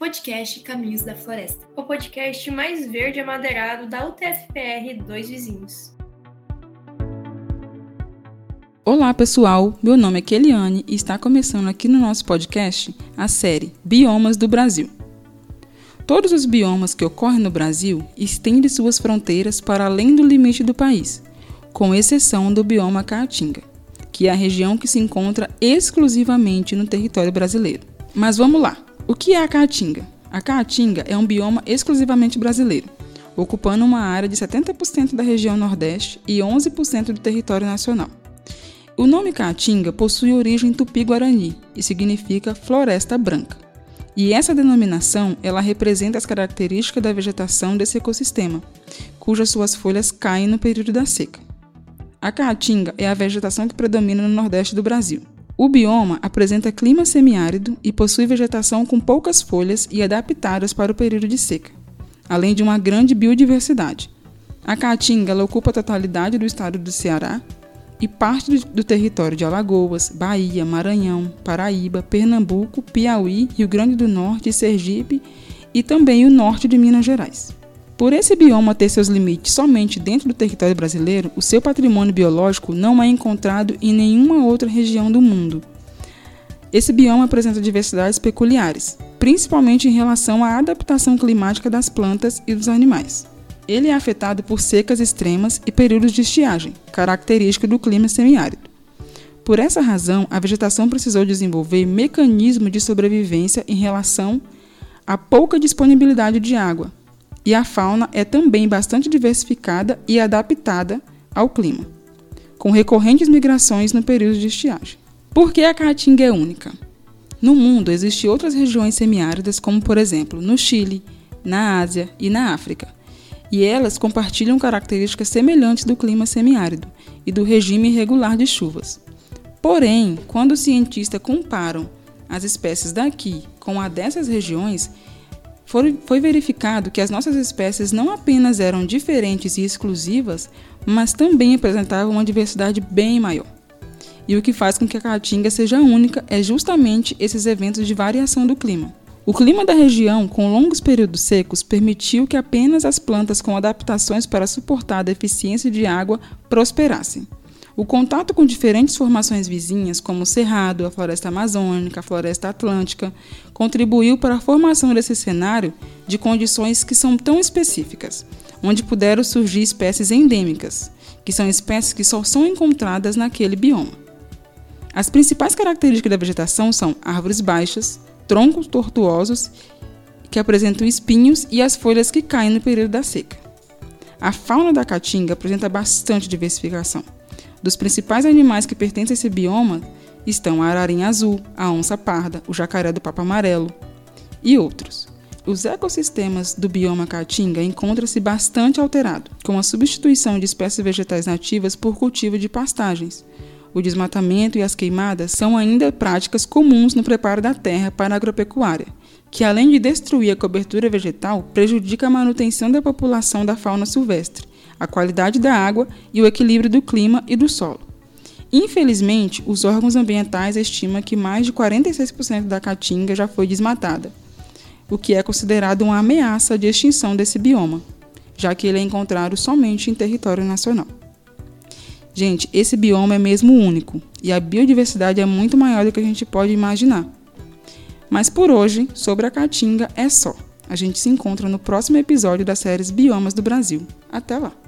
podcast Caminhos da Floresta, o podcast mais verde amadeirado da UTFPR Dois Vizinhos. Olá pessoal, meu nome é Keliane e está começando aqui no nosso podcast a série Biomas do Brasil. Todos os biomas que ocorrem no Brasil estendem suas fronteiras para além do limite do país, com exceção do bioma Caatinga, que é a região que se encontra exclusivamente no território brasileiro. Mas vamos lá. O que é a Caatinga? A Caatinga é um bioma exclusivamente brasileiro, ocupando uma área de 70% da região Nordeste e 11% do território nacional. O nome Caatinga possui origem tupi-guarani e significa floresta branca. E essa denominação, ela representa as características da vegetação desse ecossistema, cujas suas folhas caem no período da seca. A caatinga é a vegetação que predomina no Nordeste do Brasil. O bioma apresenta clima semiárido e possui vegetação com poucas folhas e adaptadas para o período de seca, além de uma grande biodiversidade. A Caatinga ocupa a totalidade do estado do Ceará e parte do, território de Alagoas, Bahia, Maranhão, Paraíba, Pernambuco, Piauí, Rio Grande do Norte, Sergipe e também o norte de Minas Gerais. Por esse bioma ter seus limites somente dentro do território brasileiro, o seu patrimônio biológico não é encontrado em nenhuma outra região do mundo. Esse bioma apresenta diversidades peculiares, principalmente em relação à adaptação climática das plantas e dos animais. Ele é afetado por secas extremas e períodos de estiagem, característico do clima semiárido. Por essa razão, a vegetação precisou desenvolver mecanismos de sobrevivência em relação à pouca disponibilidade de água, e a fauna é também bastante diversificada e adaptada ao clima, com recorrentes migrações no período de estiagem. Por que a caatinga é única? No mundo existem outras regiões semiáridas, como por exemplo no Chile, na Ásia e na África, e elas compartilham características semelhantes do clima semiárido e do regime irregular de chuvas. Porém, quando os cientistas comparam as espécies daqui com a dessas regiões, foi, verificado que as nossas espécies não apenas eram diferentes e exclusivas, mas também apresentavam uma diversidade bem maior. E o que faz com que a caatinga seja única é justamente esses eventos de variação do clima. O clima da região, com longos períodos secos, permitiu que apenas as plantas com adaptações para suportar a deficiência de água prosperassem. O contato com diferentes formações vizinhas, como o Cerrado, a Floresta Amazônica, a Floresta Atlântica, contribuiu para a formação desse cenário de condições que são tão específicas, onde puderam surgir espécies endêmicas, que são espécies que só são encontradas naquele bioma. As principais características da vegetação são árvores baixas, troncos tortuosos que apresentam espinhos e as folhas que caem no período da seca. A fauna da caatinga apresenta bastante diversificação. Dos principais animais que pertencem a esse bioma estão a ararinha azul, a onça parda, o jacaré do papo amarelo e outros. Os ecossistemas do bioma caatinga encontram-se bastante alterado, com a substituição de espécies vegetais nativas por cultivo de pastagens. O desmatamento e as queimadas são ainda práticas comuns no preparo da terra para a agropecuária, que além de destruir a cobertura vegetal, prejudica a manutenção da população da fauna silvestre, a qualidade da água e o equilíbrio do clima e do solo. Infelizmente, os órgãos ambientais estimam que mais de 46% da caatinga já foi desmatada, o que é considerado uma ameaça de extinção desse bioma, já que ele é encontrado somente em território nacional. Gente, esse bioma é mesmo único e a biodiversidade é muito maior do que a gente pode imaginar. Mas por hoje, sobre a caatinga é só. A gente se encontra no próximo episódio das séries Biomas do Brasil. Até lá!